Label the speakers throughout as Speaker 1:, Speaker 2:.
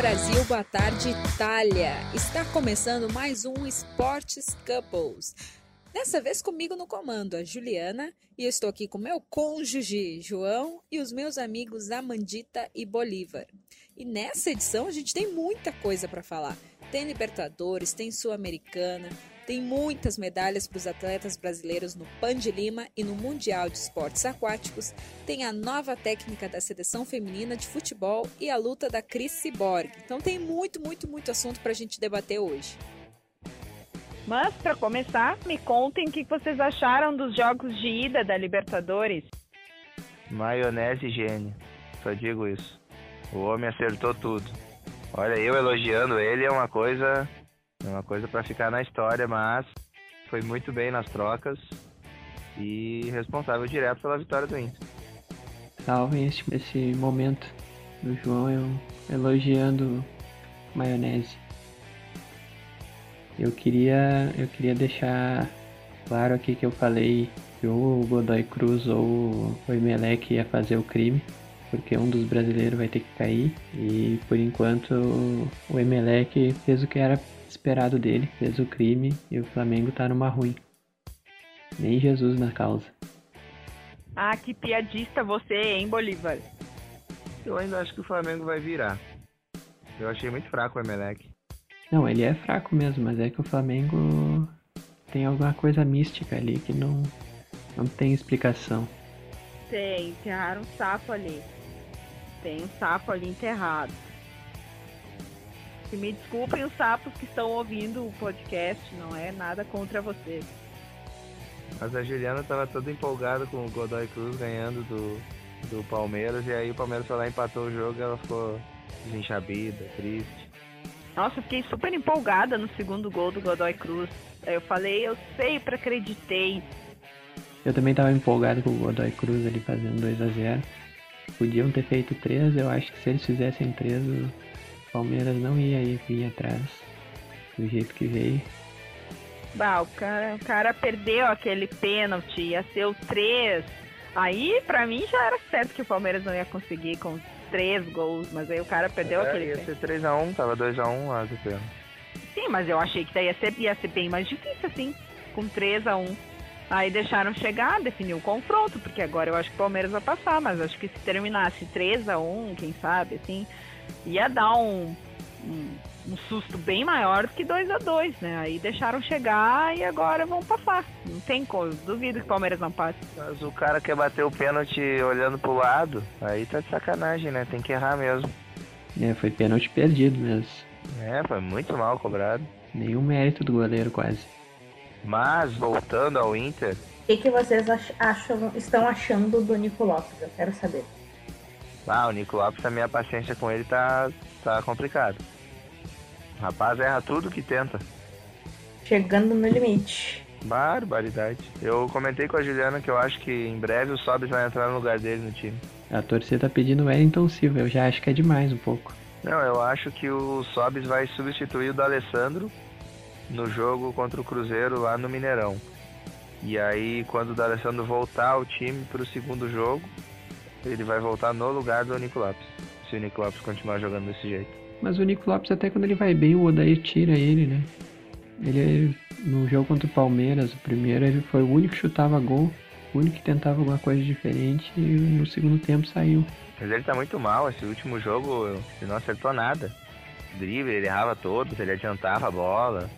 Speaker 1: Brasil. Boa tarde, Itália. Está começando mais um Esportes Couples. Dessa vez comigo no comando, a Juliana, e eu estou aqui com meu cônjuge, João, e os meus amigos Amandita e Bolívar. E nessa edição a gente tem muita coisa para falar. Tem Libertadores, tem Sul-Americana, tem muitas medalhas para os atletas brasileiros no Pan de Lima e no Mundial de Esportes Aquáticos. Tem a nova técnica da seleção feminina de futebol e a luta da Cris Cyborg. Então tem muito, muito, muito assunto para a gente debater hoje.
Speaker 2: Mas, para começar, me contem o que vocês acharam dos jogos de ida da Libertadores.
Speaker 3: Maionese gênio, só digo isso. O homem acertou tudo. Olha, eu elogiando ele é uma coisa é uma coisa para ficar na história, mas foi muito bem nas trocas e responsável direto pela vitória do Inter.
Speaker 4: Salve esse, esse momento do João eu elogiando maionese. Eu queria, eu queria deixar claro aqui que eu falei que ou o Godoy Cruz ou o Emelec ia fazer o crime, porque um dos brasileiros vai ter que cair. E por enquanto o Emelec fez o que era esperado dele, fez o crime e o Flamengo tá numa ruim. Nem Jesus na causa.
Speaker 2: Ah, que piadista você, hein, Bolívar?
Speaker 3: Eu ainda acho que o Flamengo vai virar. Eu achei muito fraco o Emelec.
Speaker 4: Não, ele é fraco mesmo, mas é que o Flamengo tem alguma coisa mística ali que não, não tem explicação.
Speaker 2: Tem, enterraram um sapo ali. Tem um sapo ali enterrado. Que me desculpem os sapos que estão ouvindo o podcast, não é nada contra vocês.
Speaker 3: Mas a Juliana estava toda empolgada com o Godoy Cruz ganhando do, do Palmeiras, e aí o Palmeiras foi lá empatou o jogo e ela ficou desenchabida, triste.
Speaker 2: Nossa, eu fiquei super empolgada no segundo gol do Godoy Cruz. Eu falei, eu sempre acreditei.
Speaker 4: Eu também estava empolgado com o Godoy Cruz ali fazendo 2 a 0 Podiam ter feito 3, eu acho que se eles fizessem 3, o Palmeiras não ia ir atrás do jeito que veio.
Speaker 2: Bah, o cara, o cara perdeu aquele pênalti, ia ser o 3. Aí, pra mim, já era certo que o Palmeiras não ia conseguir com três gols, mas aí o cara perdeu
Speaker 3: é,
Speaker 2: aquele
Speaker 3: ia ser 3x1, tava 2x1 lá do pênalti.
Speaker 2: Sim, mas eu achei que ia ser, ia ser bem mais difícil, assim, com 3x1. Aí deixaram chegar, definiu o confronto, porque agora eu acho que o Palmeiras vai passar, mas acho que se terminasse 3x1, quem sabe, assim, ia dar um, um, um susto bem maior do que 2 a 2 né? Aí deixaram chegar e agora vão passar. Não tem como, duvido que o Palmeiras não passe.
Speaker 3: Mas o cara quer bater o pênalti olhando pro lado, aí tá de sacanagem, né? Tem que errar mesmo.
Speaker 4: É, foi pênalti perdido mesmo.
Speaker 3: É, foi muito mal cobrado.
Speaker 4: Nenhum mérito do goleiro quase.
Speaker 3: Mas, voltando ao Inter.
Speaker 5: O que, que vocês acham, estão achando do Nico Lopes? Eu quero saber.
Speaker 3: Ah, o Nico Lopes, a minha paciência com ele tá, tá complicado. O rapaz erra tudo que tenta.
Speaker 5: Chegando no limite.
Speaker 3: Barbaridade. Eu comentei com a Juliana que eu acho que em breve o Sobis vai entrar no lugar dele no time.
Speaker 4: A torcida tá pedindo o Wellington Silva, eu já acho que é demais um pouco.
Speaker 3: Não, eu acho que o Sobis vai substituir o do Alessandro no jogo contra o Cruzeiro lá no Mineirão. E aí, quando o D'Alessandro voltar ao time para o segundo jogo, ele vai voltar no lugar do Nico Lopes. Se o Nico Lopes continuar jogando desse jeito.
Speaker 4: Mas o Nico Lopes, até quando ele vai bem, o Odair tira ele, né? Ele, no jogo contra o Palmeiras, o primeiro, ele foi o único que chutava gol, o único que tentava alguma coisa diferente e no segundo tempo saiu.
Speaker 3: Mas ele tá muito mal, esse último jogo ele não acertou nada. Drible, ele errava todos, ele adiantava a bola.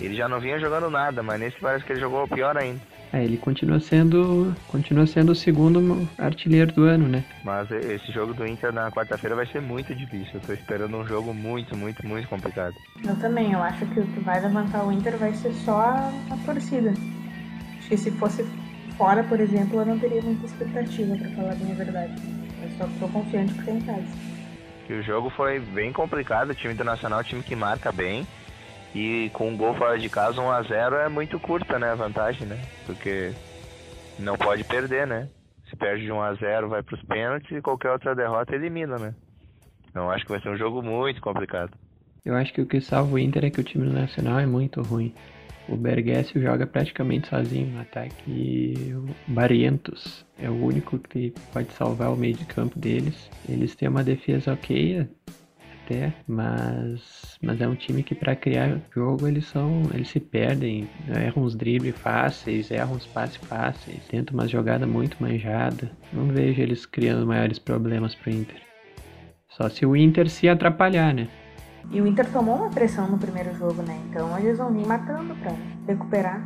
Speaker 3: Ele já não vinha jogando nada, mas nesse parece que ele jogou pior ainda.
Speaker 4: É, ele continua sendo, continua sendo o segundo artilheiro do ano, né?
Speaker 3: Mas esse jogo do Inter na quarta-feira vai ser muito difícil. Eu tô esperando um jogo muito, muito, muito complicado.
Speaker 5: Eu também, eu acho que o que vai levantar o Inter vai ser só a, a torcida. Acho que se fosse fora, por exemplo, eu não teria muita expectativa, para falar bem a verdade. Eu só tô confiante porque é em casa.
Speaker 3: Que o jogo foi bem complicado, o time internacional é um time que marca bem. E com um gol fora de casa, 1 a 0 é muito curta, né, a vantagem, né? Porque não pode perder, né? Se perde de 1 a 0 vai para os pênaltis e qualquer outra derrota elimina, né? Então acho que vai ser um jogo muito complicado.
Speaker 4: Eu acho que o que salva o Inter é que o time nacional é muito ruim. O Bergessio joga praticamente sozinho no ataque e o Barrientos é o único que pode salvar o meio de campo deles. Eles têm uma defesa ok, até, mas, mas é um time que para criar jogo eles são, eles se perdem, erram uns dribles fáceis, erram uns passes fáceis, tentam uma jogada muito manjada. Não vejo eles criando maiores problemas pro Inter. Só se o Inter se atrapalhar, né?
Speaker 5: E o Inter tomou uma pressão no primeiro jogo, né? Então eles vão vir matando pra recuperar.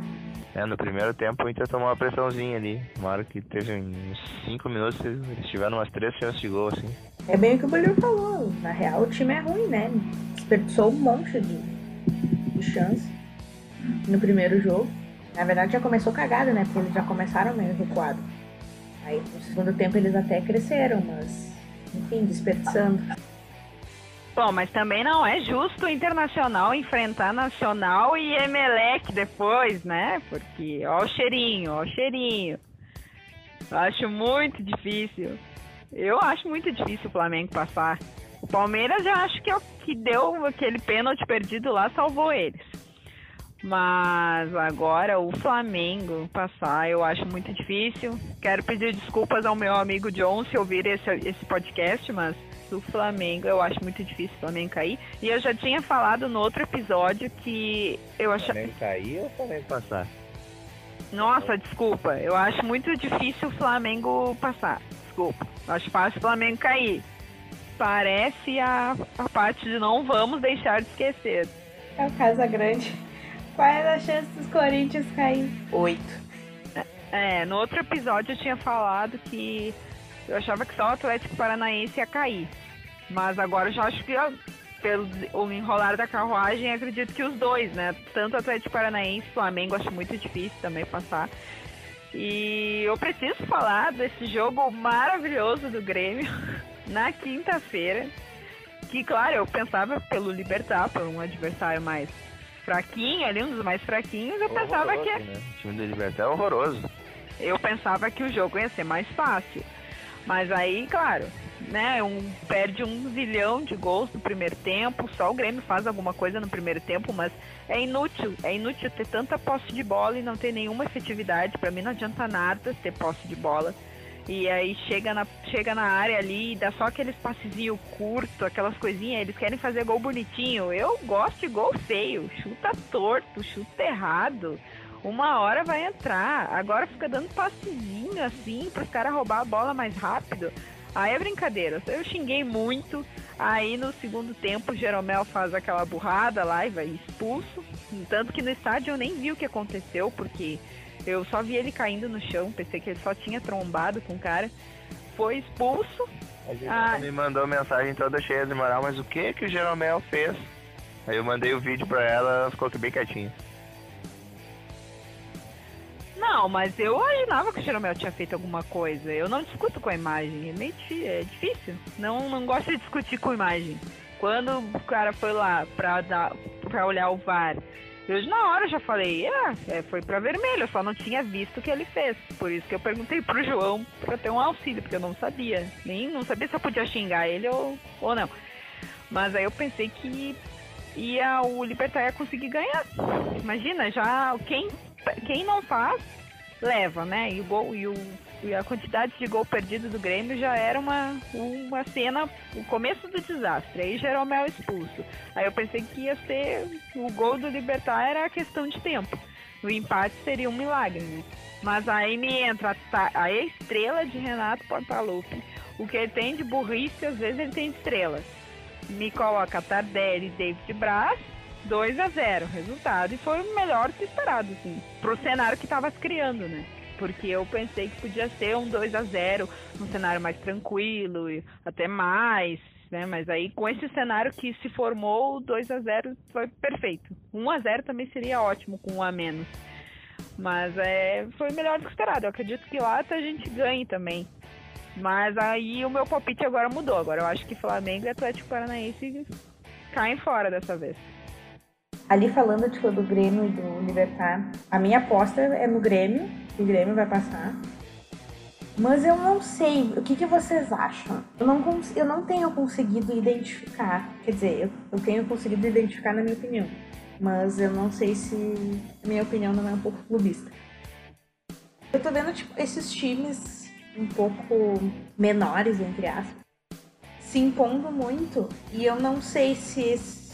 Speaker 3: É, no primeiro tempo o Inter tomou uma pressãozinha ali. Uma hora que teve uns 5 minutos, eles tiveram umas 3 chances de gol, assim.
Speaker 5: É bem o que o Bolívar falou. Na real, o time é ruim, né? Desperdiçou um monte de, de chance no primeiro jogo. Na verdade, já começou cagada, né? Porque eles já começaram meio recuado. Aí, no segundo tempo, eles até cresceram, mas, enfim, desperdiçando.
Speaker 2: Bom, mas também não é justo o Internacional enfrentar Nacional e Emelec depois, né? Porque, ó o cheirinho, ó o cheirinho. Eu acho muito difícil. Eu acho muito difícil o Flamengo passar. O Palmeiras já acho que é o que deu aquele pênalti perdido lá, salvou eles. Mas agora o Flamengo passar eu acho muito difícil. Quero pedir desculpas ao meu amigo John se ouvir esse, esse podcast, mas o Flamengo eu acho muito difícil o Flamengo cair. E eu já tinha falado no outro episódio que eu achava.
Speaker 3: Flamengo cair ou o Flamengo passar?
Speaker 2: Nossa, desculpa. Eu acho muito difícil o Flamengo passar. Desculpa. Acho fácil o Flamengo cair. Parece a, a parte de não vamos deixar de esquecer.
Speaker 5: É o Casa Grande. Qual é a chance dos Corinthians cair? Oito.
Speaker 2: É, no outro episódio eu tinha falado que eu achava que só o Atlético Paranaense ia cair. Mas agora eu já acho que pelo o enrolar da carruagem, acredito que os dois, né? Tanto o Atlético Paranaense, Flamengo, acho muito difícil também passar. E eu preciso falar desse jogo maravilhoso do Grêmio na quinta-feira. Que, claro, eu pensava pelo Libertar, por um adversário mais fraquinho, ali um dos mais fraquinhos, eu pensava que.
Speaker 3: Né? O time do Libertar é horroroso.
Speaker 2: Eu pensava que o jogo ia ser mais fácil. Mas aí, claro, né, um, perde um zilhão de gols no primeiro tempo, só o Grêmio faz alguma coisa no primeiro tempo, mas é inútil, é inútil ter tanta posse de bola e não ter nenhuma efetividade. Para mim não adianta nada ter posse de bola. E aí chega na, chega na área ali e dá só aqueles passezinho curto, aquelas coisinhas, eles querem fazer gol bonitinho. Eu gosto de gol feio, chuta torto, chuta errado uma hora vai entrar. Agora fica dando passezinho assim para os caras roubar a bola mais rápido. Aí é brincadeira. Eu xinguei muito. Aí no segundo tempo o Jeromel faz aquela burrada lá e vai expulso. Tanto que no estádio eu nem vi o que aconteceu, porque eu só vi ele caindo no chão. Pensei que ele só tinha trombado com o cara. Foi expulso.
Speaker 3: A gente ah. me mandou mensagem toda cheia de moral, mas o que que o Jeromel fez? Aí eu mandei o vídeo pra ela, ela ficou bem quietinha.
Speaker 2: Não, mas eu imaginava que o Jeromel tinha feito alguma coisa. Eu não discuto com a imagem. É meio é difícil. Não, não gosto de discutir com imagem. Quando o cara foi lá pra, dar, pra olhar o VAR, eu na hora já falei, ah, é, foi pra vermelho, eu só não tinha visto o que ele fez. Por isso que eu perguntei pro João pra ter um auxílio, porque eu não sabia. Nem não sabia se eu podia xingar ele ou, ou não. Mas aí eu pensei que ia o Libertar ia conseguir ganhar. Imagina, já quem quem não faz, leva, né? E o gol e, o, e a quantidade de gol perdido do Grêmio já era uma, uma cena, o começo do desastre. Aí Jeromel expulso. Aí eu pensei que ia ser o gol do Libertar era questão de tempo. O empate seria um milagre, né? Mas aí me entra a, a estrela de Renato Portaluppi. O que ele tem de burrice, às vezes ele tem estrela. Me coloca Tardelli David Braz 2 a 0 resultado. E foi o melhor que esperado, assim, pro cenário que tava se criando, né? Porque eu pensei que podia ser um 2 a 0 um cenário mais tranquilo, até mais, né? Mas aí com esse cenário que se formou, o 2 a 0 foi perfeito. 1 a 0 também seria ótimo com um a menos. Mas é, foi melhor do que esperado. Eu acredito que lá a gente ganhe também. Mas aí o meu palpite agora mudou. Agora eu acho que Flamengo e Atlético Paranaense caem fora dessa vez.
Speaker 5: Ali falando tipo, do Grêmio e do Libertar, a minha aposta é no Grêmio, que o Grêmio vai passar. Mas eu não sei, o que, que vocês acham? Eu não, eu não tenho conseguido identificar, quer dizer, eu, eu tenho conseguido identificar na minha opinião, mas eu não sei se minha opinião não é um pouco clubista. Eu tô vendo, tipo, esses times um pouco menores, entre aspas, se impondo muito e eu não sei se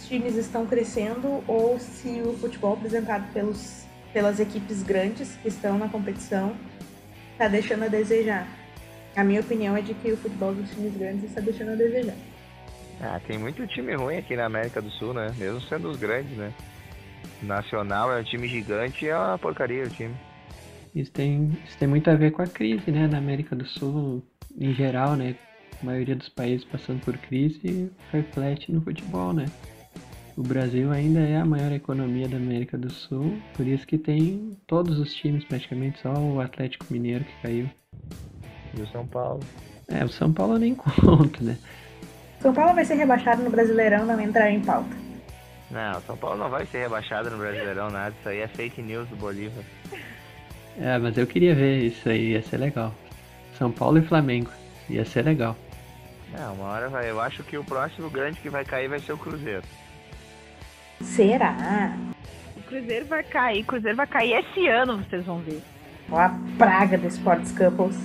Speaker 5: esses times estão crescendo ou se o futebol apresentado pelos, pelas equipes grandes que estão na competição está deixando a desejar. A minha opinião é de que o futebol dos times grandes está deixando a desejar.
Speaker 3: Ah, tem muito time ruim aqui na América do Sul, né? Mesmo sendo os grandes, né? Nacional é um time gigante e é uma porcaria o time.
Speaker 4: Isso tem, isso tem muito a ver com a crise, né? Na América do Sul, em geral, né? A maioria dos países passando por crise reflete no futebol, né? O Brasil ainda é a maior economia da América do Sul, por isso que tem todos os times, praticamente só o Atlético Mineiro que caiu.
Speaker 3: E o São Paulo.
Speaker 4: É, o São Paulo nem conta, né?
Speaker 5: São Paulo vai ser rebaixado no Brasileirão, não entrar em pauta.
Speaker 3: Não, São Paulo não vai ser rebaixado no Brasileirão, nada. Isso aí é fake news do Bolívar.
Speaker 4: É, mas eu queria ver isso aí, ia ser legal. São Paulo e Flamengo, ia ser legal.
Speaker 3: Não, uma hora vai. Eu acho que o próximo grande que vai cair vai ser o Cruzeiro.
Speaker 5: Será?
Speaker 2: O Cruzeiro vai cair, o Cruzeiro vai cair esse ano, vocês vão ver.
Speaker 5: Ó a praga do Sports Couples.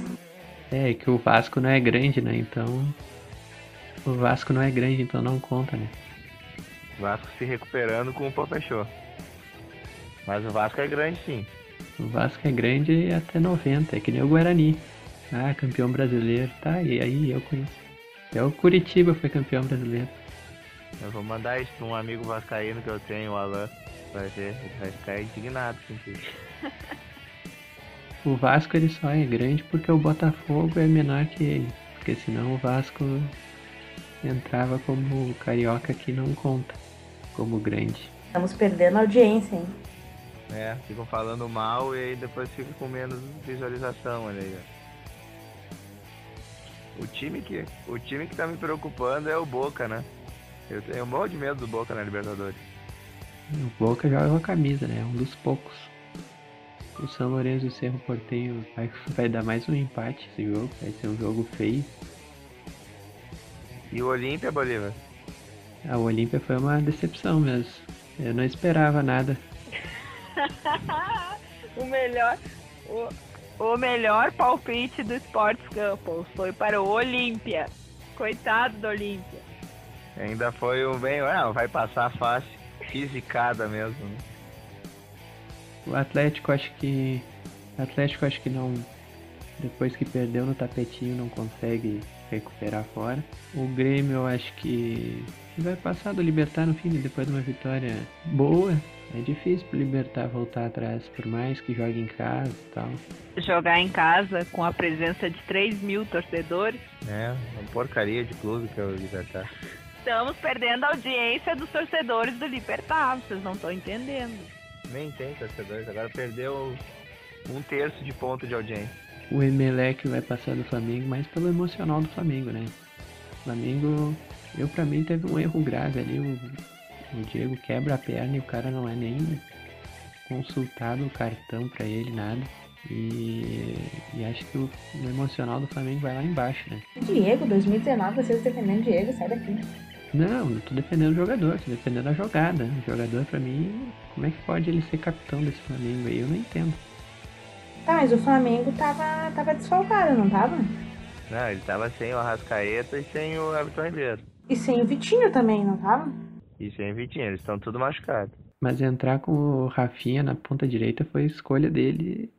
Speaker 4: É, que o Vasco não é grande, né? Então. O Vasco não é grande, então não conta, né?
Speaker 3: Vasco se recuperando com o Pô fechou. Mas o Vasco é grande sim.
Speaker 4: O Vasco é grande até 90, é que nem o Guarani. Ah, campeão brasileiro. Tá, e aí eu conheço. Até o Curitiba foi campeão brasileiro.
Speaker 3: Eu vou mandar isso pra um amigo vascaíno que eu tenho, o Alan. Vai ver, ele vai ficar indignado com isso.
Speaker 4: O Vasco ele só é grande porque o Botafogo é menor que ele. Porque senão o Vasco entrava como carioca que não conta como grande.
Speaker 5: Estamos perdendo audiência, hein?
Speaker 3: É, ficam falando mal e aí depois fica com menos visualização, olha aí, ó. O time que, o time que tá me preocupando é o Boca, né? Eu tenho um monte de medo do Boca na Libertadores.
Speaker 4: O Boca joga com a camisa, né? Um dos poucos. O São Lourenço e o Cerro Porteio vai, vai dar mais um empate esse jogo. Vai ser um jogo feio.
Speaker 3: E o Olímpia, Bolívar?
Speaker 4: A Olímpia foi uma decepção mesmo. Eu não esperava nada.
Speaker 2: o melhor. O, o melhor palpite do Sports Campos foi para o Olímpia. Coitado do Olímpia.
Speaker 3: Ainda foi um bem. Ah, vai passar fácil. Fisicada mesmo. né?
Speaker 4: O Atlético acho que. O Atlético acho que não. Depois que perdeu no tapetinho não consegue recuperar fora. O Grêmio eu acho que que vai passar do Libertar no fim, depois de uma vitória boa. É difícil pro Libertar voltar atrás, por mais que jogue em casa e tal.
Speaker 2: Jogar em casa com a presença de 3 mil torcedores.
Speaker 3: É, uma porcaria de clube que é o Libertar.
Speaker 2: Estamos perdendo a audiência dos torcedores do Libertar. Vocês não estão entendendo.
Speaker 3: Nem tem torcedores, agora perdeu um terço de ponto de audiência.
Speaker 4: O Emelec vai passar do Flamengo, mais pelo emocional do Flamengo, né? O Flamengo, eu pra mim teve um erro grave ali. O, o Diego quebra a perna e o cara não é nem consultado o cartão pra ele, nada. E, e acho que o, o emocional do Flamengo vai lá embaixo, né?
Speaker 5: Diego, 2019, vocês defendendo Diego, sai daqui.
Speaker 4: Não, não tô defendendo o jogador, tô defendendo a jogada. O jogador, pra mim, como é que pode ele ser capitão desse Flamengo aí? Eu não entendo.
Speaker 5: Tá, mas o Flamengo tava, tava desfalcado, não tava?
Speaker 3: Não, ele tava sem o Arrascaeta e sem o Everton Ribeiro.
Speaker 5: E sem o Vitinho também, não tava?
Speaker 3: E sem o Vitinho, eles estão tudo machucados.
Speaker 4: Mas entrar com o Rafinha na ponta direita foi escolha dele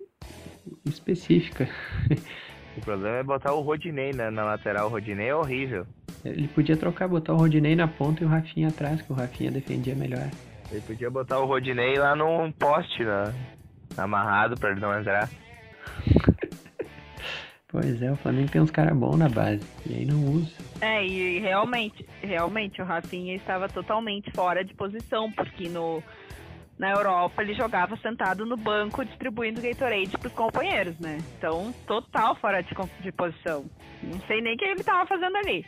Speaker 4: específica.
Speaker 3: O problema é botar o Rodinei na, na lateral. O Rodinei é horrível.
Speaker 4: Ele podia trocar, botar o Rodinei na ponta e o Rafinha atrás, que o Rafinha defendia melhor.
Speaker 3: Ele podia botar o Rodinei lá num poste, né? amarrado pra ele não entrar.
Speaker 4: Pois é, o Flamengo tem uns caras bons na base, e aí não usa.
Speaker 2: É, e realmente, realmente o Rafinha estava totalmente fora de posição, porque no, na Europa ele jogava sentado no banco distribuindo Gatorade pros companheiros, né? Então, total fora de, de posição. Não sei nem o que ele tava fazendo ali.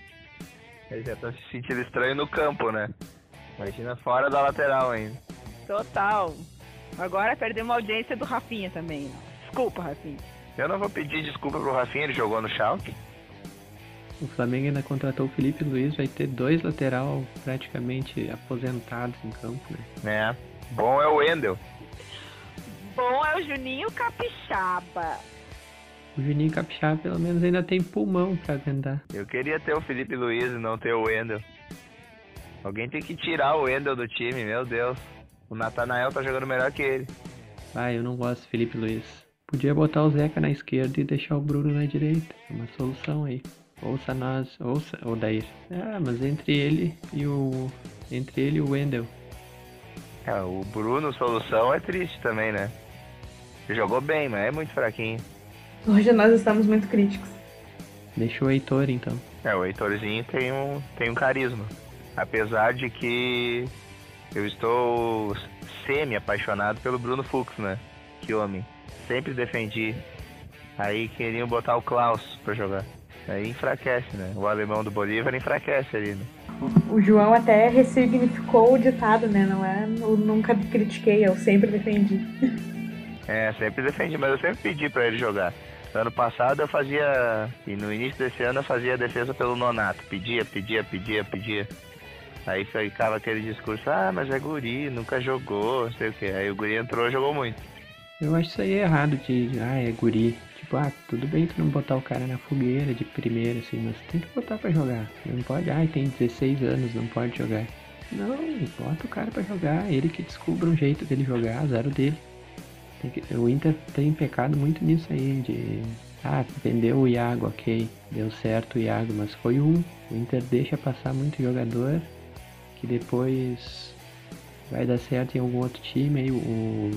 Speaker 3: Ele já tá se sentindo estranho no campo, né? Imagina fora da lateral ainda.
Speaker 2: Total. Agora perdemos a audiência do Rafinha também. Desculpa, Rafinha.
Speaker 3: Eu não vou pedir desculpa pro Rafinha, ele jogou no Schalke.
Speaker 4: O Flamengo ainda contratou o Felipe Luiz, vai ter dois lateral praticamente aposentados em campo, né?
Speaker 3: né? Bom é o Wendel.
Speaker 2: Bom é o Juninho Capixaba.
Speaker 4: O Juninho Capixaba pelo menos ainda tem pulmão pra aguentar.
Speaker 3: Eu queria ter o Felipe Luiz e não ter o Wendel. Alguém tem que tirar o Wendel do time, meu Deus. O Natanael tá jogando melhor que ele.
Speaker 4: Ah, eu não gosto do Felipe Luiz. Podia botar o Zeca na esquerda e deixar o Bruno na direita. É uma solução aí. Ouça nós, ouça, o Dair. Ah, mas entre ele e o. Entre ele e o Wendel.
Speaker 3: É, o Bruno, solução, é triste também, né? Jogou bem, mas é muito fraquinho.
Speaker 5: Hoje nós estamos muito críticos.
Speaker 4: Deixa o Heitor então.
Speaker 3: É, o Heitorzinho tem um, tem um carisma. Apesar de que eu estou semi-apaixonado pelo Bruno Fux, né? Que homem. Sempre defendi. Aí queriam botar o Klaus pra jogar. Aí enfraquece, né? O alemão do Bolívar enfraquece ali, né?
Speaker 5: O João até ressignificou o ditado, né? Não é eu nunca critiquei, eu sempre defendi.
Speaker 3: É, sempre defendi, mas eu sempre pedi pra ele jogar. Ano passado eu fazia. E no início desse ano eu fazia a defesa pelo nonato. Pedia, pedia, pedia, pedia. Aí ficava aquele discurso, ah, mas é guri, nunca jogou, sei o que. Aí o guri entrou e jogou muito.
Speaker 4: Eu acho isso aí errado de, ah, é guri. Tipo, ah, tudo bem tu não botar o cara na fogueira de primeira, assim, mas tem que botar pra jogar. Não pode, ah, tem 16 anos, não pode jogar. Não, bota o cara pra jogar, ele que descubra um jeito dele jogar, azar dele. O Inter tem pecado muito nisso aí, de. Ah, vendeu o Iago, ok, deu certo o Iago, mas foi um. O Inter deixa passar muito jogador que depois vai dar certo em algum outro time. Aí o,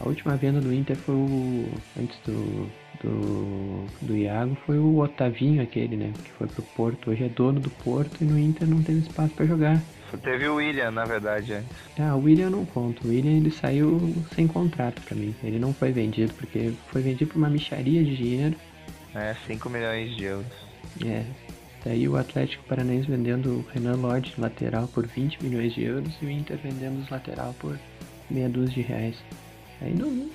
Speaker 4: a última venda do Inter foi o. Antes do, do, do Iago foi o Otavinho aquele, né? Que foi pro Porto. Hoje é dono do Porto e no Inter não teve espaço para jogar.
Speaker 3: Teve o William, na verdade, antes.
Speaker 4: Ah, o William eu não conto. O William ele saiu sem contrato para mim. Ele não foi vendido, porque foi vendido por uma micharia de dinheiro.
Speaker 3: É, 5 milhões de euros.
Speaker 4: É. Daí o Atlético Paranaense vendendo o Renan Lodge lateral por 20 milhões de euros e o Inter vendendo os lateral por meia dúzia de reais. Aí não,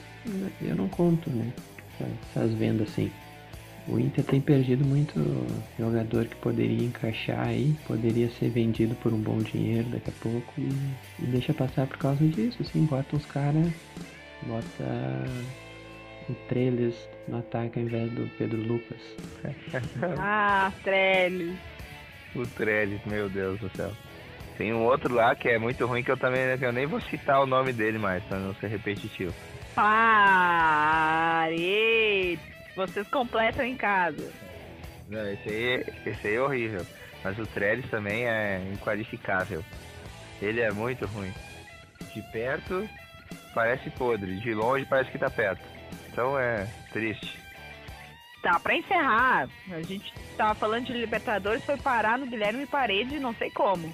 Speaker 4: eu não conto, né? Essas vendas assim. O Inter tem perdido muito jogador que poderia encaixar aí, poderia ser vendido por um bom dinheiro daqui a pouco e, e deixa passar por causa disso, assim, bota uns caras, bota o Trellis no ataque ao invés do Pedro Lucas.
Speaker 2: ah, Trellis.
Speaker 3: O Trellis, meu Deus do céu. Tem um outro lá que é muito ruim que eu também eu nem vou citar o nome dele mais, pra não ser repetitivo.
Speaker 2: Pare! Vocês completam em casa.
Speaker 3: Não, esse aí, esse aí é horrível. Mas o Trellis também é inqualificável. Ele é muito ruim. De perto parece podre, de longe parece que tá perto. Então é triste.
Speaker 2: Tá, pra encerrar, a gente tava falando de Libertadores, foi parar no Guilherme Parede, não sei como.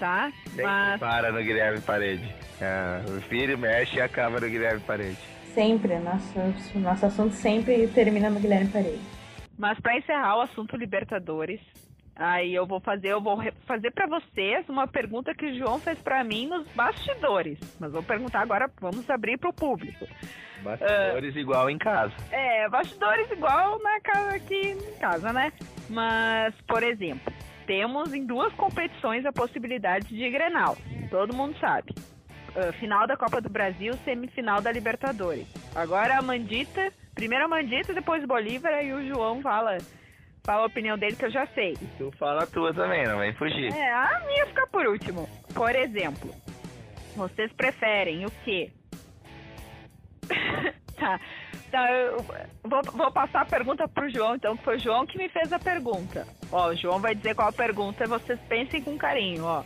Speaker 2: Tá?
Speaker 3: Sempre Mas... para no Guilherme Parede. É, o filho mexe e acaba no Guilherme Parede.
Speaker 5: Sempre, nosso, nosso assunto sempre termina no Guilherme Paredes.
Speaker 2: Mas para encerrar o assunto Libertadores, aí eu vou fazer, eu vou fazer para vocês uma pergunta que o João fez para mim nos bastidores. Mas vou perguntar agora, vamos abrir para o público.
Speaker 3: Bastidores uh, igual em casa.
Speaker 2: É, bastidores igual na casa aqui em casa, né? Mas, por exemplo, temos em duas competições a possibilidade de Grenal. Todo mundo sabe. Uh, final da Copa do Brasil, semifinal da Libertadores. Agora a Mandita, primeiro a Mandita, depois Bolívar, e o João fala, fala a opinião dele que eu já sei.
Speaker 3: E tu fala a tua também, não vai fugir.
Speaker 2: É, a minha fica por último. Por exemplo, vocês preferem o quê? tá. Tá, eu vou, vou, passar a pergunta pro João, então, que foi o João que me fez a pergunta. Ó, o João vai dizer qual a pergunta vocês pensem com carinho, ó.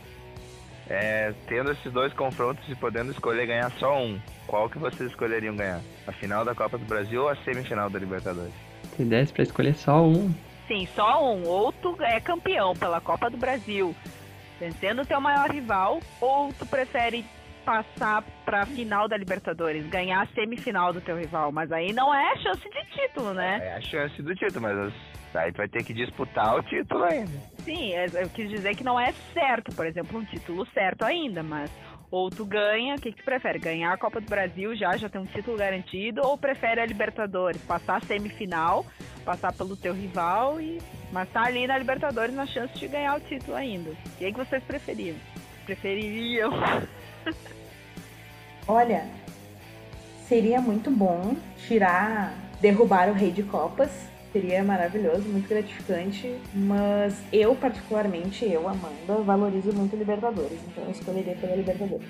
Speaker 3: É, tendo esses dois confrontos e podendo escolher ganhar só um, qual que vocês escolheriam ganhar? A final da Copa do Brasil ou a semifinal da Libertadores?
Speaker 4: Se desse pra escolher só um.
Speaker 2: Sim, só um. Ou tu é campeão pela Copa do Brasil, vencendo o teu maior rival, ou tu prefere passar pra final da Libertadores, ganhar a semifinal do teu rival. Mas aí não é a chance de título, né?
Speaker 3: É a chance do título, mas as Aí tu vai ter que disputar o título ainda.
Speaker 2: Sim, é, eu quis dizer que não é certo, por exemplo, um título certo ainda, mas ou tu ganha, o que, que tu prefere? Ganhar a Copa do Brasil já, já tem um título garantido, ou prefere a Libertadores, passar a semifinal, passar pelo teu rival e. Mas tá ali na Libertadores na chance de ganhar o título ainda. O que, que vocês preferiam? Prefeririam?
Speaker 5: Olha, seria muito bom tirar derrubar o rei de copas. Seria maravilhoso, muito gratificante, mas eu particularmente, eu, Amanda, valorizo muito Libertadores, então eu escolheria pela Libertadores.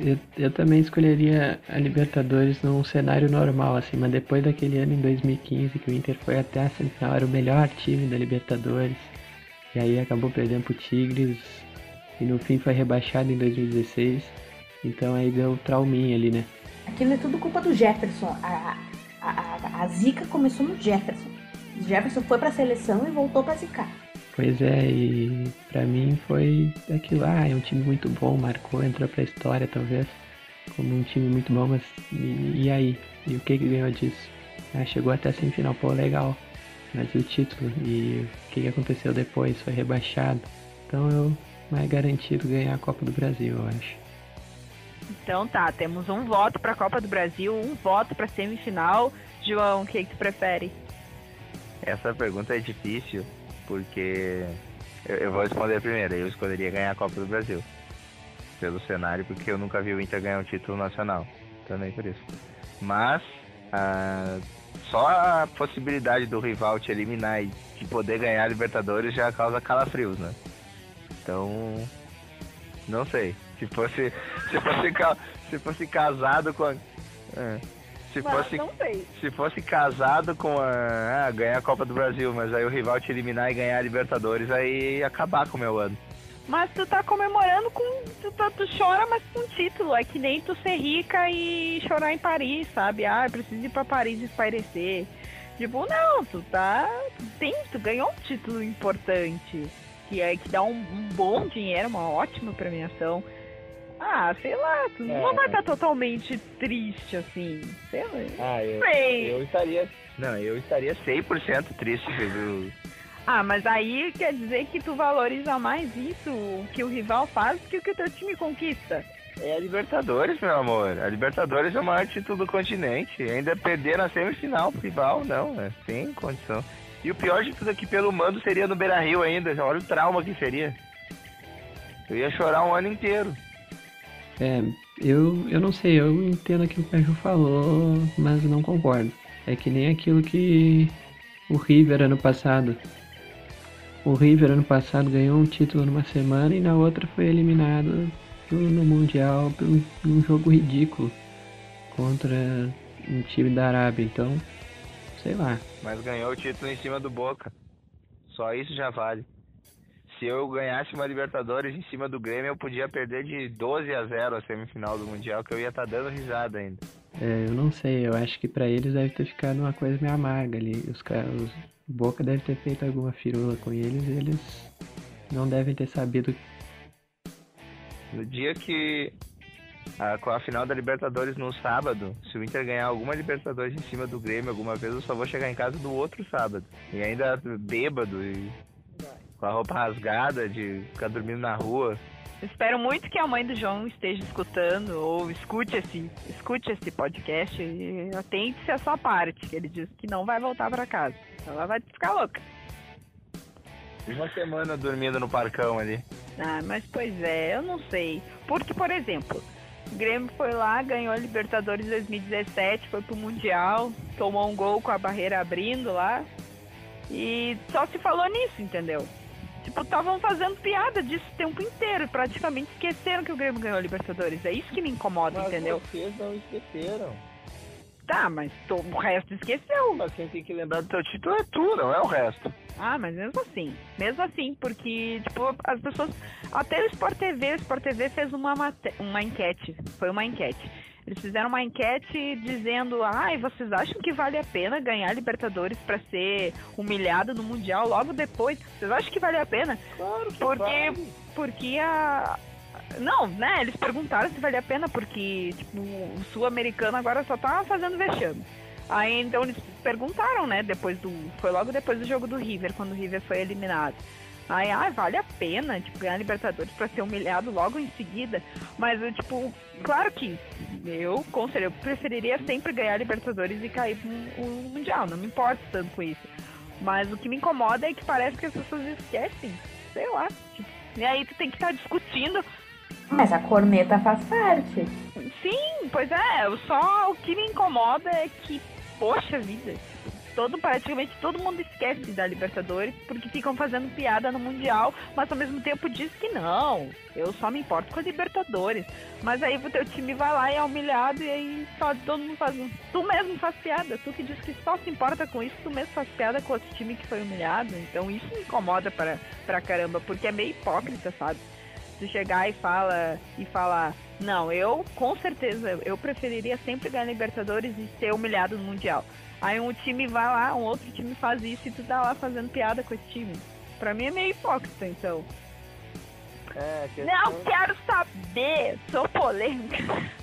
Speaker 4: Eu, eu também escolheria a Libertadores num cenário normal, assim, mas depois daquele ano em 2015 que o Inter foi até a semifinal, era o melhor time da Libertadores, e aí acabou perdendo pro Tigres, e no fim foi rebaixado em 2016, então aí deu trauminha ali, né?
Speaker 5: Aquilo é tudo culpa do Jefferson. A, a, a, a zica começou no Jefferson. Jefferson foi pra seleção e voltou pra zicar.
Speaker 4: Pois é, e pra mim foi aquilo, ah, é um time muito bom, marcou, entrou pra história talvez, como um time muito bom, mas e, e aí? E o que que ganhou disso? Ah, chegou até a semifinal, pô, legal, mas e o título? E o que, que aconteceu depois? Foi rebaixado. Então eu mais garantido ganhar a Copa do Brasil, eu acho.
Speaker 2: Então tá, temos um voto pra Copa do Brasil, um voto pra semifinal. João, o que, que tu prefere?
Speaker 3: Essa pergunta é difícil, porque eu, eu vou responder primeiro. Eu escolheria ganhar a Copa do Brasil. Pelo cenário, porque eu nunca vi o Inter ganhar um título nacional. Também por isso. Mas, ah, só a possibilidade do rival te eliminar e de poder ganhar a Libertadores já causa calafrios, né? Então, não sei. Se fosse, se fosse, se fosse casado com a, é. se
Speaker 2: Mas
Speaker 3: fosse,
Speaker 2: não sei.
Speaker 3: se fosse casado com a, ah, ganhar a Copa do Brasil, mas aí o rival te eliminar e ganhar a Libertadores, aí ia acabar com o meu ano.
Speaker 2: Mas tu tá comemorando com. Tu, tá- tu chora, mas com título. É que nem tu ser rica e chorar em Paris, sabe? Ah, eu preciso ir pra Paris espairecer. Tipo, não, tu tá. Tu tem, tu ganhou um título importante. Que é que dá um, um bom dinheiro, uma ótima premiação. Ah, sei lá, tu
Speaker 3: É.
Speaker 2: não vai estar totalmente triste assim. Sei lá.
Speaker 3: Ah, eu,
Speaker 2: Sei.
Speaker 3: estaria. Não, eu estaria 100% triste, viu?
Speaker 2: Ah, mas aí quer dizer que tu valoriza mais isso, o que o rival faz, que o que o teu time conquista.
Speaker 3: É a Libertadores, meu amor. A Libertadores é o maior título do continente. Ainda perder na semifinal pro rival, não, é sem condição. E o pior de tudo é que pelo mando seria no Beira Rio ainda. Olha o trauma que seria. Eu ia chorar um ano inteiro.
Speaker 4: É, eu, eu não sei, eu entendo aquilo que o Caju falou, mas não concordo. É que nem aquilo que o River ano passado. O River ano passado ganhou um título numa semana e na outra foi eliminado no Mundial por um jogo ridículo contra um time da Arábia. Então, sei lá.
Speaker 3: Mas ganhou o título em cima do Boca. Só isso já vale. Se eu ganhasse uma Libertadores em cima do Grêmio, eu podia perder de 12 a 0 a semifinal do Mundial, que eu ia estar dando risada ainda.
Speaker 4: É, eu não sei, eu acho que pra eles deve ter ficado uma coisa meio amarga ali. Os caras, os Boca deve ter feito alguma firula com eles e eles não devem ter sabido.
Speaker 3: No dia que. a- com a final da Libertadores no sábado, se o Inter ganhar alguma Libertadores em cima do Grêmio alguma vez, eu só vou chegar em casa do outro sábado. E ainda bêbado e com a roupa rasgada de ficar dormindo na rua.
Speaker 2: Espero muito que a mãe do João esteja escutando ou escute esse, escute esse podcast e atente-se à sua parte, que ele diz que não vai voltar pra casa. Ela vai ficar louca.
Speaker 3: Uma semana dormindo no parcão ali.
Speaker 2: Ah, mas pois é, eu não sei. Porque, por exemplo, o Grêmio foi lá, ganhou a Libertadores 2017, foi pro Mundial, tomou um gol com a barreira abrindo lá. E só se falou nisso, entendeu? Tipo, estavam fazendo piada disso o tempo inteiro. e Praticamente esqueceram que o Grêmio ganhou a Libertadores. É isso que me incomoda, entendeu?
Speaker 3: vocês não esqueceram.
Speaker 2: Tá, mas to- o resto esqueceu.
Speaker 3: Mas quem tem que lembrar do teu título é tu, não é o resto.
Speaker 2: Ah, mas mesmo assim. Mesmo assim, porque, tipo, as pessoas. Até o Sport TV, o Sport TV fez uma, mate- uma enquete. Foi uma enquete. Eles fizeram uma enquete dizendo: ai, vocês acham que vale a pena ganhar Libertadores pra ser humilhado no Mundial logo depois? Vocês acham que vale a pena?
Speaker 3: Claro que
Speaker 2: Porque, porque a. Não, né? Eles perguntaram se valia a pena, porque, tipo, o sul-americano agora só tá fazendo vexame. Aí então eles perguntaram, né? Depois do. Foi logo depois do jogo do River, quando o River foi eliminado. Aí, ah, vale a pena, tipo, ganhar Libertadores pra ser humilhado logo em seguida. Mas eu, tipo, claro que eu, conselho, eu preferiria sempre ganhar Libertadores e cair pro o Mundial. Não me importo tanto com isso. Mas o que me incomoda é que parece que as pessoas esquecem. Sei lá. Tipo, e aí tu tem que estar discutindo.
Speaker 5: Mas a corneta faz parte.
Speaker 2: Sim, pois é. Só o que me incomoda é que poxa vida, todo, praticamente todo mundo esquece da Libertadores porque ficam fazendo piada no Mundial, mas ao mesmo tempo diz que não, eu só me importo com a Libertadores. Mas aí o teu time vai lá e é humilhado e aí só todo mundo faz. Tu mesmo faz piada, tu que diz que só se importa com isso, tu mesmo faz piada com outro time que foi humilhado. Então isso me incomoda pra, pra caramba, porque é meio hipócrita, sabe? Tu chegar e fala e falar, não, eu com certeza eu preferiria sempre ganhar Libertadores e ser humilhado no Mundial. Aí um time vai lá, um outro time faz isso e tu tá lá fazendo piada com esse time. Pra mim é meio hipócrita, então.
Speaker 3: É, questão...
Speaker 2: Não quero saber, sou polêmica.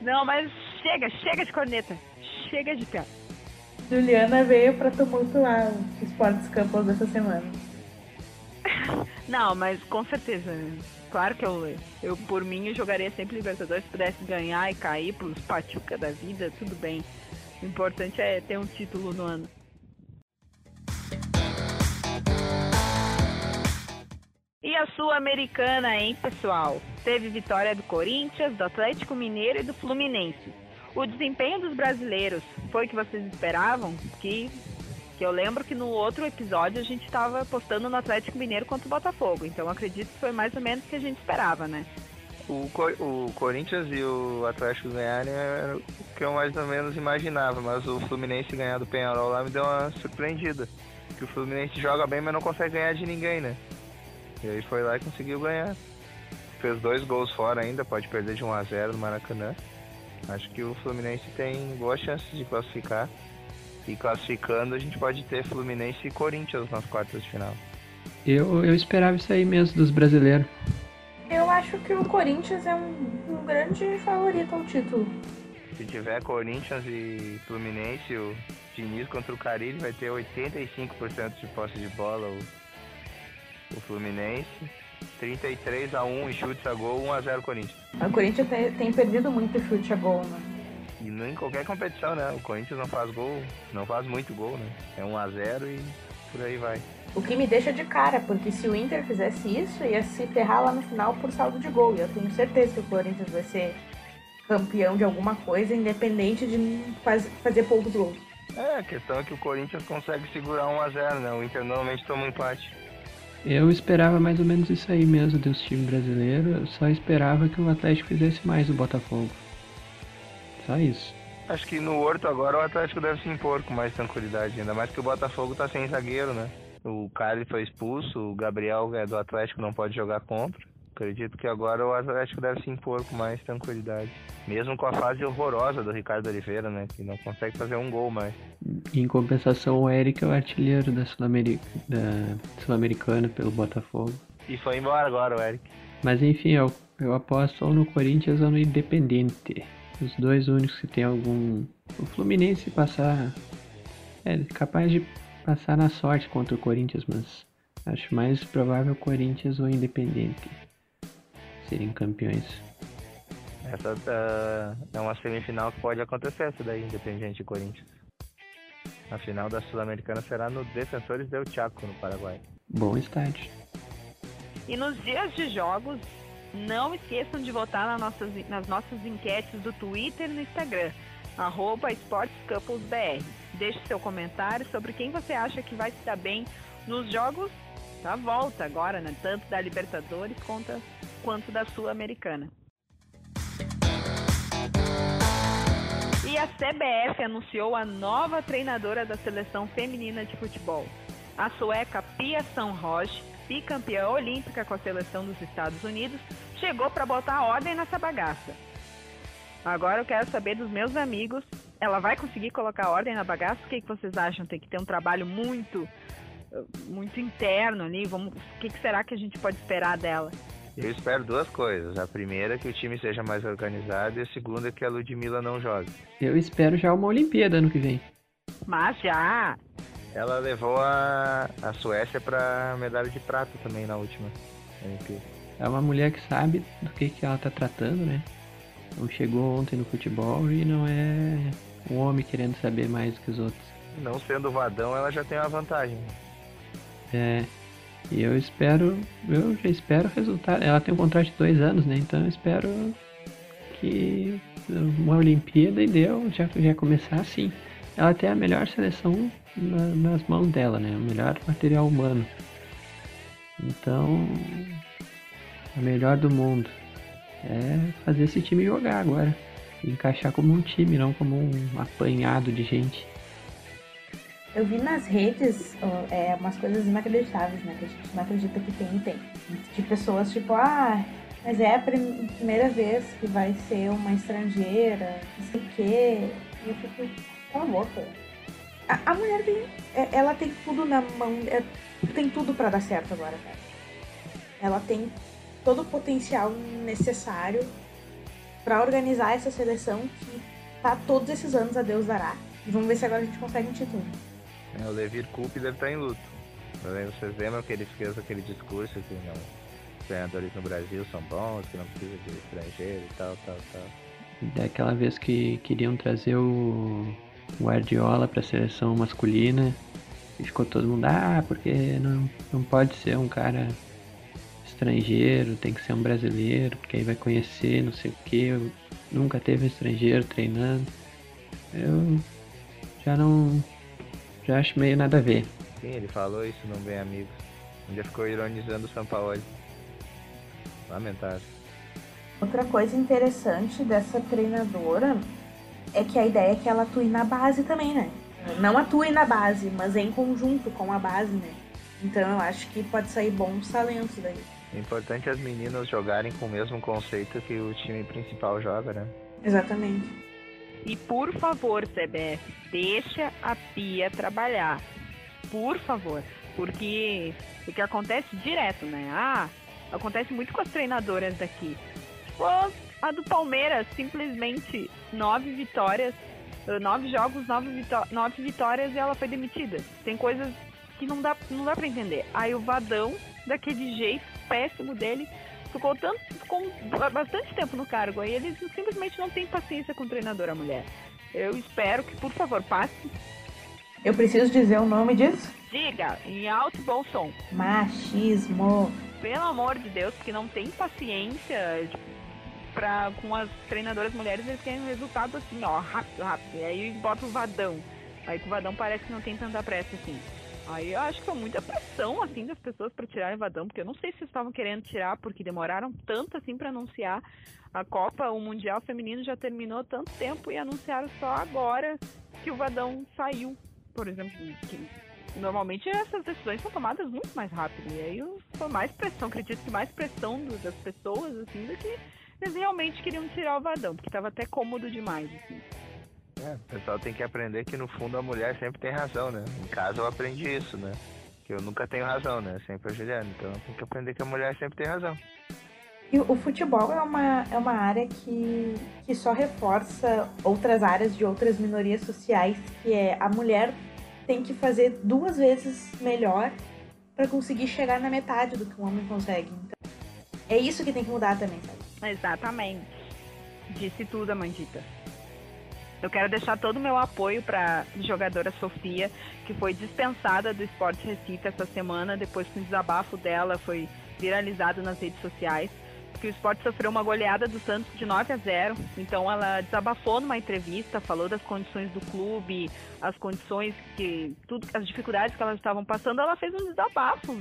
Speaker 2: Não, mas chega, chega de corneta. Chega de piada.
Speaker 5: Juliana veio pra tumultuar os Sports Campos dessa semana.
Speaker 2: Não, mas com certeza. Claro que eu, eu por mim, eu jogaria sempre Libertadores. Se pudesse ganhar e cair pros Pachuca da vida, tudo bem. O importante é ter um título no ano. E a Sul-Americana, hein, pessoal? Teve vitória do Corinthians, do Atlético Mineiro e do Fluminense. O desempenho dos brasileiros foi o que vocês esperavam? Que que eu lembro que no outro episódio a gente estava apostando no Atlético Mineiro contra o Botafogo. Então acredito que foi mais ou menos o que a gente esperava, né?
Speaker 3: O, o Corinthians e o Atlético ganharem era o que eu mais ou menos imaginava, mas o Fluminense ganhar do Penharol lá me deu uma surpreendida. Que o Fluminense joga bem, mas não consegue ganhar de ninguém, né? E aí foi lá e conseguiu ganhar. Fez dois gols fora ainda, pode perder de 1 a 0 no Maracanã. Acho que o Fluminense tem boas chances de classificar. E classificando, a gente pode ter Fluminense e Corinthians nas quartas de final.
Speaker 4: Eu, eu esperava isso aí mesmo dos brasileiros.
Speaker 5: Eu acho que o Corinthians é um, um grande favorito ao título.
Speaker 3: Se tiver Corinthians e Fluminense, o Diniz contra o Carilli vai ter 85% de posse de bola o, o Fluminense. 33 a 1 e chutes a gol, 1 a 0 Corinthians.
Speaker 5: O Corinthians tem, tem perdido muito chute a gol, né?
Speaker 3: E não em qualquer competição, né? O Corinthians não faz gol, não faz muito gol, né? É 1 a 0 e por aí vai.
Speaker 5: O que me deixa de cara, porque se o Inter fizesse isso, ia se ferrar lá no final por saldo de gol. E eu tenho certeza que o Corinthians vai ser campeão de alguma coisa, independente de faz, fazer pouco gol.
Speaker 3: É, a questão é que o Corinthians consegue segurar 1 a 0 né? O Inter normalmente toma um empate.
Speaker 4: Eu esperava mais ou menos isso aí mesmo dos times brasileiros. Eu só esperava que o Atlético fizesse mais o Botafogo. Só isso.
Speaker 3: Acho que no Horto agora o Atlético deve se impor com mais tranquilidade, ainda mais que o Botafogo tá sem zagueiro, né? O Cali foi expulso, o Gabriel é do Atlético não pode jogar contra. Acredito que agora o Atlético deve se impor com mais tranquilidade. Mesmo com a fase horrorosa do Ricardo Oliveira, né? Que não consegue fazer um gol mais.
Speaker 4: Em compensação, o Eric é o artilheiro da Sul-Americana Sul pelo Botafogo.
Speaker 3: E foi embora agora o Eric.
Speaker 4: Mas enfim, eu, eu aposto ou no Corinthians ou no Independente. Os dois únicos que tem algum. O Fluminense passar. É capaz de passar na sorte contra o Corinthians, mas acho mais provável o Corinthians ou o Independente serem campeões.
Speaker 3: Essa uh, é uma semifinal que pode acontecer, essa daí, Independente e Corinthians. A final da Sul-Americana será no Defensores del Chaco, no Paraguai.
Speaker 4: Bom estádio.
Speaker 2: E nos dias de jogos, não esqueçam de votar nas nossas, nas nossas enquetes do Twitter e no Instagram, arroba SportsCouplesBR. Deixe seu comentário sobre quem você acha que vai se dar bem nos jogos da volta agora, né? Tanto da Libertadores quanto, da Sul-Americana. E a CBF anunciou a nova treinadora da seleção feminina de futebol. A sueca Pia Sandroge bicampeã olímpica com a seleção dos Estados Unidos, chegou para botar ordem nessa bagaça. Agora eu quero saber dos meus amigos, ela vai conseguir colocar ordem na bagaça? O que, que vocês acham? Tem que ter um trabalho muito, muito interno ali. Vamos, o que, que será que a gente pode esperar dela?
Speaker 3: Eu espero duas coisas. A primeira é que o time seja mais organizado e a segunda é que a Ludmilla não jogue.
Speaker 4: Eu espero já uma Olimpíada ano que vem.
Speaker 2: Mas já!
Speaker 3: Ela levou a, a Suécia para medalha de prata também na última
Speaker 4: É uma mulher que sabe do que, que ela tá tratando, né? Não chegou ontem no futebol e não é um homem querendo saber mais do que os outros.
Speaker 3: Não sendo vadão, ela já tem uma vantagem.
Speaker 4: É. E eu espero. Eu já espero o resultado. Ela tem um contrato de dois anos, né? Então eu espero que uma Olimpíada e deu, já, já começar assim. Ela tem a melhor seleção na, nas mãos dela, né? O melhor material humano. Então, a melhor do mundo é fazer esse time jogar agora. Encaixar como um time, não como um apanhado de gente.
Speaker 5: Eu vi nas redes é, umas coisas inacreditáveis, né? Que a gente não acredita que tem e tem. De pessoas tipo, ah, mas é a primeira vez que vai ser uma estrangeira, não sei o quê. E eu fico, cala a boca. A, a mulher tem. É, ela tem tudo na mão. É, tem tudo para dar certo agora, cara. Ela tem todo o potencial necessário para organizar essa seleção que tá todos esses anos a Deus dará. E vamos ver se agora a gente consegue um título.
Speaker 3: É, o Levir Coupe deve estar em luto. Vocês lembram que ele fez aquele discurso que não, os treinadores no Brasil são bons, que não precisa de estrangeiro e tal, tal, tal.
Speaker 4: Daquela vez que queriam trazer o Guardiola para a seleção masculina, e ficou todo mundo, ah, porque não, não pode ser um cara estrangeiro, tem que ser um brasileiro, porque aí vai conhecer não sei o que, nunca teve um estrangeiro treinando. Eu já não já acho meio nada a ver.
Speaker 3: Sim, ele falou isso no Bem Amigos. Ainda ficou ironizando o São Paulo. Lamentável.
Speaker 5: Outra coisa interessante dessa treinadora é que a ideia é que ela atue na base também, né? Não atue na base, mas em conjunto com a base, né? Então eu acho que pode sair bons talentos daí.
Speaker 3: É importante as meninas jogarem com o mesmo conceito que o time principal joga, né?
Speaker 5: Exatamente.
Speaker 2: E por favor, CBF, deixa a Pia trabalhar. Por favor. Porque o que acontece direto, né? Ah, acontece muito com as treinadoras daqui. Tipo, a do Palmeiras, simplesmente nove vitórias, eh, nove jogos, nove, vitó nove vitórias e ela foi demitida. Tem coisas que não dá, não dá pra entender. Aí o Vadão, daquele jeito péssimo dele, ficou tanto ficou bastante tempo no cargo. Aí eles simplesmente não têm paciência com treinadora mulher. Eu espero que por favor passe.
Speaker 5: Eu preciso dizer o nome disso?
Speaker 2: Diga em alto e bom som.
Speaker 5: Machismo.
Speaker 2: Pelo amor de Deus que não tem paciência para com as treinadoras mulheres eles querem um resultado assim ó rápido rápido. E aí bota o vadão. Aí o vadão parece que não tem tanta pressa assim. Aí eu acho que foi muita pressão, assim, das pessoas para tirar o Vadão, porque eu não sei se estavam querendo tirar, porque demoraram tanto, assim, para anunciar a Copa, o Mundial Feminino já terminou tanto tempo e anunciaram só agora que o Vadão saiu, por exemplo. Que normalmente essas decisões são tomadas muito mais rápido, e aí foi mais pressão, acredito que mais pressão das pessoas, assim, do que eles realmente queriam tirar o Vadão, porque estava até cômodo demais, assim.
Speaker 3: É, o pessoal tem que aprender que no fundo a mulher sempre tem razão, né? Em casa eu aprendi isso, né? Que eu nunca tenho razão, né? Sempre a Juliana. Então tem que aprender que a mulher sempre tem razão.
Speaker 5: E o futebol é uma, é uma área que, que só reforça outras áreas de outras minorias sociais, que é a mulher tem que fazer duas vezes melhor para conseguir chegar na metade do que o homem consegue. Então, é isso que tem que mudar também, sabe?
Speaker 2: Exatamente. Disse tudo, Amandita. Eu quero deixar todo o meu apoio para a jogadora Sofia, que foi dispensada do Esporte Recife essa semana, depois que o desabafo dela foi viralizado nas redes sociais. Porque o esporte sofreu uma goleada do Santos de 9 a 0. Então ela desabafou numa entrevista, falou das condições do clube, as condições que. tudo, as dificuldades que elas estavam passando, ela fez um desabafo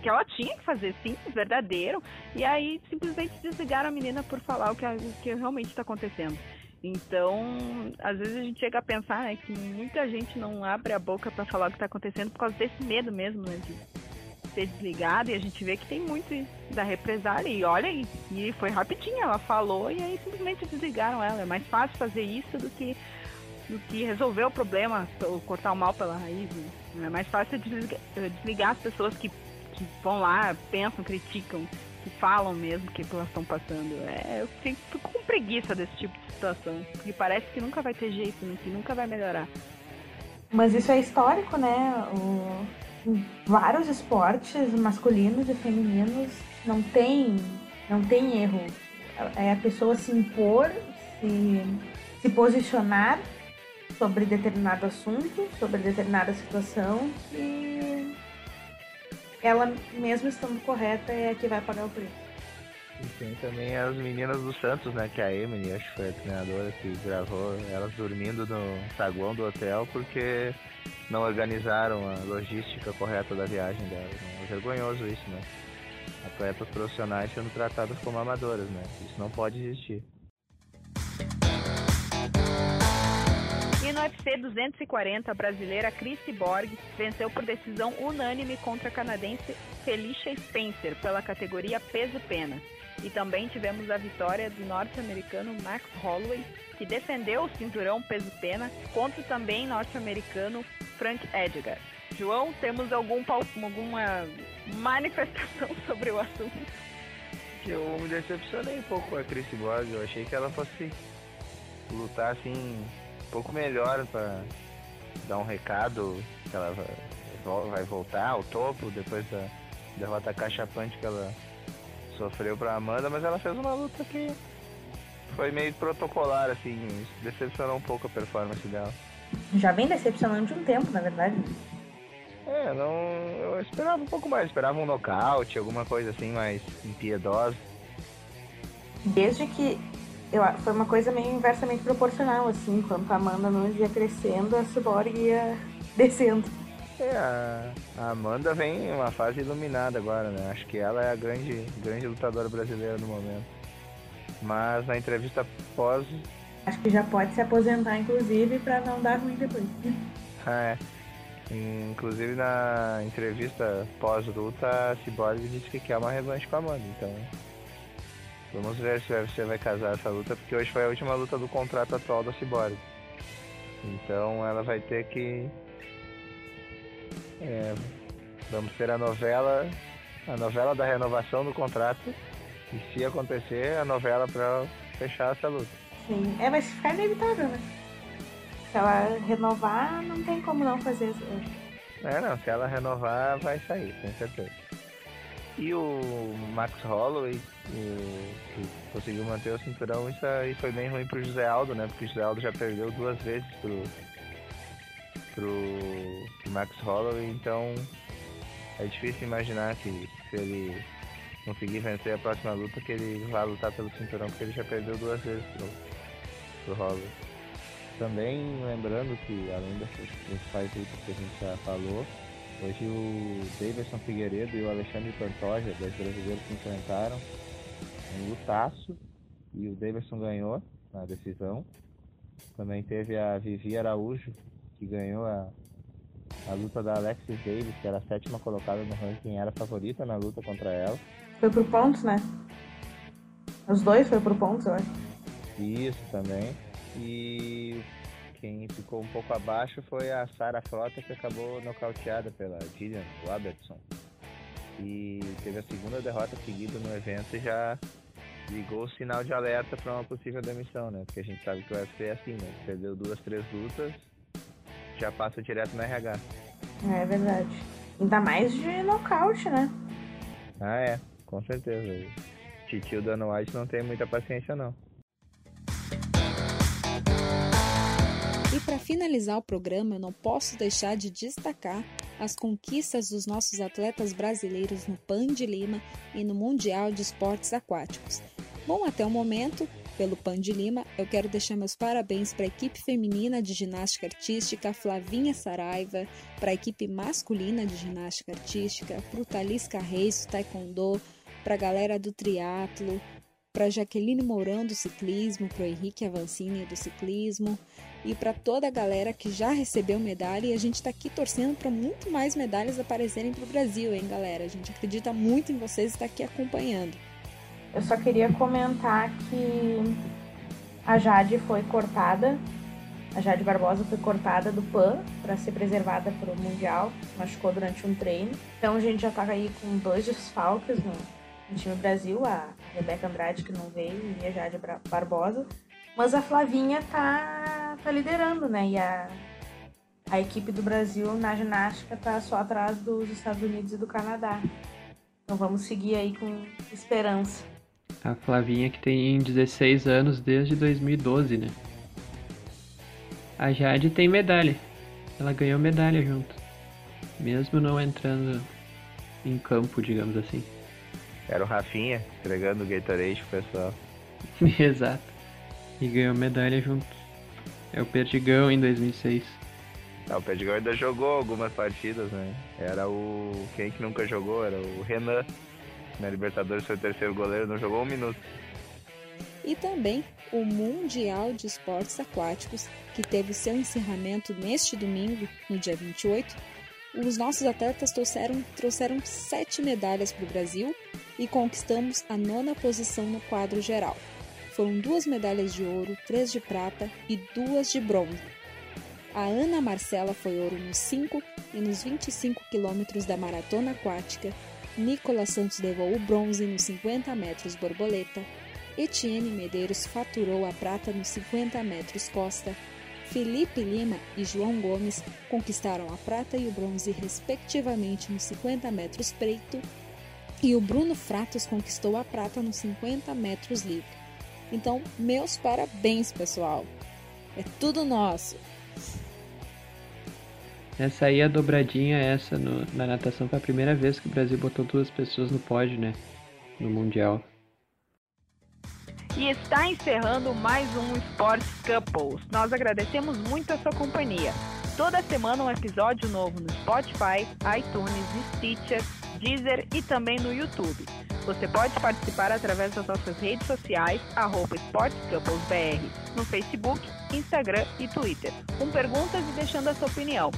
Speaker 2: que ela tinha que fazer, sim, verdadeiro. E aí simplesmente desligaram a menina por falar o que, o que realmente está acontecendo. Então, às vezes a gente chega a pensar né, que muita gente não abre a boca para falar o que está acontecendo por causa desse medo mesmo, né? De ser desligado e a gente vê que tem muito da represália. E olha aí, e foi rapidinho, ela falou e aí simplesmente desligaram ela. É mais fácil fazer isso do que, do que resolver o problema, cortar o mal pela raiz. Né? É mais fácil desligar, desligar as pessoas que, que vão lá, pensam, criticam que falam mesmo que elas estão passando. É, eu fico com preguiça desse tipo de situação, porque parece que nunca vai ter jeito, né? que nunca vai melhorar.
Speaker 5: Mas isso é histórico, né? O, vários esportes masculinos e femininos não tem, não tem erro. É a pessoa se impor, se, se posicionar sobre determinado assunto, sobre determinada situação e ela, mesmo estando correta, é a que vai pagar o preço.
Speaker 3: E tem também as meninas do Santos, né? Que a Emily, acho que foi a treinadora que gravou elas dormindo no saguão do hotel porque não organizaram a logística correta da viagem delas. Né? É vergonhoso isso, né? Atletas profissionais sendo tratadas como amadoras, né? Isso não pode existir.
Speaker 2: No UFC 240, a brasileira Chrissy Borg venceu por decisão unânime contra a canadense Felicia Spencer pela categoria peso-pena. E também tivemos a vitória do norte-americano Max Holloway, que defendeu o cinturão peso-pena contra o também norte-americano Frank Edgar. João, temos algum, alguma manifestação sobre o assunto?
Speaker 3: Eu me decepcionei um pouco com a Chris Borg. Eu achei que ela fosse lutar assim pouco melhor para dar um recado que ela vai voltar ao topo depois da derrota cachapante que ela sofreu pra Amanda, mas ela fez uma luta que foi meio protocolar, assim, decepcionou um pouco a performance dela.
Speaker 5: Já vem decepcionando de um tempo, na verdade.
Speaker 3: É, não. Eu esperava um pouco mais, esperava um nocaute, alguma coisa assim mais impiedosa.
Speaker 5: Desde que eu, foi uma coisa meio inversamente proporcional, assim, enquanto a Amanda não ia crescendo, a Cyborg ia descendo.
Speaker 3: É, a, Amanda vem em uma fase iluminada agora, né? Acho que ela é a grande, grande lutadora brasileira no momento. Mas na entrevista pós.
Speaker 5: Acho que já pode se aposentar, inclusive, para não dar ruim depois.
Speaker 3: Ah, é. Inclusive na entrevista pós-luta, a Cyborg disse que quer uma revanche com a Amanda, então. Vamos ver se você vai casar essa luta, porque hoje foi a última luta do contrato atual da Cyborg. Então ela vai ter que é, vamos ter a novela, a novela da renovação do contrato e se acontecer, a novela para fechar essa luta.
Speaker 5: Sim, é, mas ficar inevitável, né? Se ela renovar, não tem como não fazer isso.
Speaker 3: É, não, se ela renovar, vai sair, com certeza. E o Max Holloway, que conseguiu manter o cinturão, isso aí foi bem ruim pro José Aldo, né? Porque o José Aldo já perdeu duas vezes pro, pro Max Holloway, então é difícil imaginar que se ele conseguir vencer a próxima luta, que ele vai lutar pelo cinturão, porque ele já perdeu duas vezes pro, pro Holloway. Também lembrando que, além dessas principais lutas que a gente já falou, hoje o Davidson Figueiredo e o Alexandre Pantoja, dois brasileiros, se enfrentaram um lutaço e o Davidson ganhou na decisão. Também teve a Vivi Araújo, que ganhou a, a luta da Alexis Davis, que era a sétima colocada no ranking, era a favorita na luta contra ela.
Speaker 5: Foi por pontos, né? Os dois foi por pontos, eu acho.
Speaker 3: Isso também. E quem ficou um pouco abaixo foi a Sarah Frota, que acabou nocauteada pela Gillian Robertson. E teve a segunda derrota seguida no evento e já ligou o sinal de alerta para uma possível demissão, né? Porque a gente sabe que o UFC é assim, né? Perdeu duas, três lutas, já passa direto no RH.
Speaker 5: É verdade. Ainda mais de nocaute, né?
Speaker 3: Ah, é, com certeza. Titio Dano White não tem muita paciência, não.
Speaker 1: E para finalizar o programa, eu não posso deixar de destacar as conquistas dos nossos atletas brasileiros no PAN de Lima e no Mundial de Esportes Aquáticos. Bom, até o momento, pelo PAN de Lima, eu quero deixar meus parabéns para a equipe feminina de ginástica artística Flavinha Saraiva, para a equipe masculina de ginástica artística, para o Talisca Reis do Taekwondo, para a galera do triatlo, para Jaqueline Mourão do ciclismo, para o Henrique Avancini do ciclismo e para toda a galera que já recebeu medalha e a gente está aqui torcendo para muito mais medalhas aparecerem para o Brasil, hein, galera? A gente acredita muito em vocês e está aqui acompanhando.
Speaker 5: Eu só queria comentar que a Jade foi cortada, a Jade Barbosa foi cortada do PAN para ser preservada para o Mundial, machucou durante um treino. Então a gente já tá aí com dois desfalques no, no time Brasil, a Rebeca Andrade que não veio e a Jade Barbosa. Mas a Flavinha tá, tá liderando, né? E a, a equipe do Brasil na ginástica tá só atrás dos Estados Unidos e do Canadá. Então vamos seguir aí com esperança.
Speaker 4: A Flavinha que tem 16 anos desde 2012, né? A Jade tem medalha. Ela ganhou medalha junto. Mesmo não entrando em campo, digamos assim.
Speaker 3: Era o Rafinha entregando o Gatorade pro pessoal.
Speaker 4: Exato. E ganhou medalha junto. É o Perdigão em 2006.
Speaker 3: Ah, o Perdigão ainda jogou algumas partidas, né? Era o. Quem que nunca jogou? Era o Renan. Na Libertadores foi o terceiro goleiro, não jogou um minuto.
Speaker 1: E também o Mundial de Esportes Aquáticos, que teve seu encerramento neste domingo, no dia 28. Os nossos atletas trouxeram, trouxeram sete medalhas para o Brasil e conquistamos a nona posição no quadro geral. Foram duas medalhas de ouro, três de prata e duas de bronze. A Ana Marcela foi ouro nos 5 e nos 25 quilômetros da maratona aquática. Nicolas Santos levou o bronze nos 50 metros borboleta. Etienne Medeiros faturou a prata nos 50 metros costa. Felipe Lima e João Gomes conquistaram a prata e o bronze, respectivamente, nos 50 metros preto. E o Bruno Fratos conquistou a prata nos 50 metros livre. Então, meus parabéns, pessoal! É tudo nosso!
Speaker 4: Essa aí, a dobradinha, essa no, na natação foi a primeira vez que o Brasil botou duas pessoas no pódio, né? No Mundial.
Speaker 2: E está encerrando mais um Sports Couples. Nós agradecemos muito a sua companhia. Toda semana um episódio novo no Spotify, iTunes, Stitcher, Deezer e também no YouTube. Você pode participar através das nossas redes sociais, arroba SportsCouplesBR, no Facebook, Instagram e Twitter, com perguntas e deixando a sua opinião.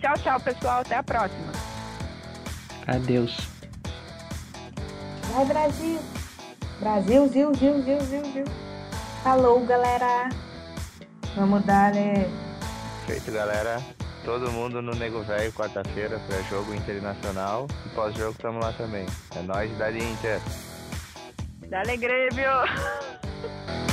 Speaker 2: Tchau, tchau, pessoal. Até a próxima.
Speaker 4: Adeus.
Speaker 5: Vai, Brasil! Brasil, zil, zil, zil, zil, zil. Falou, galera! Vamos dar, né?
Speaker 3: Feito, galera. Todo mundo no Nego Velho, quarta-feira, para jogo internacional. E pós-jogo estamos lá também. É nóis, Dali Inter.
Speaker 2: Dale, Grêmio!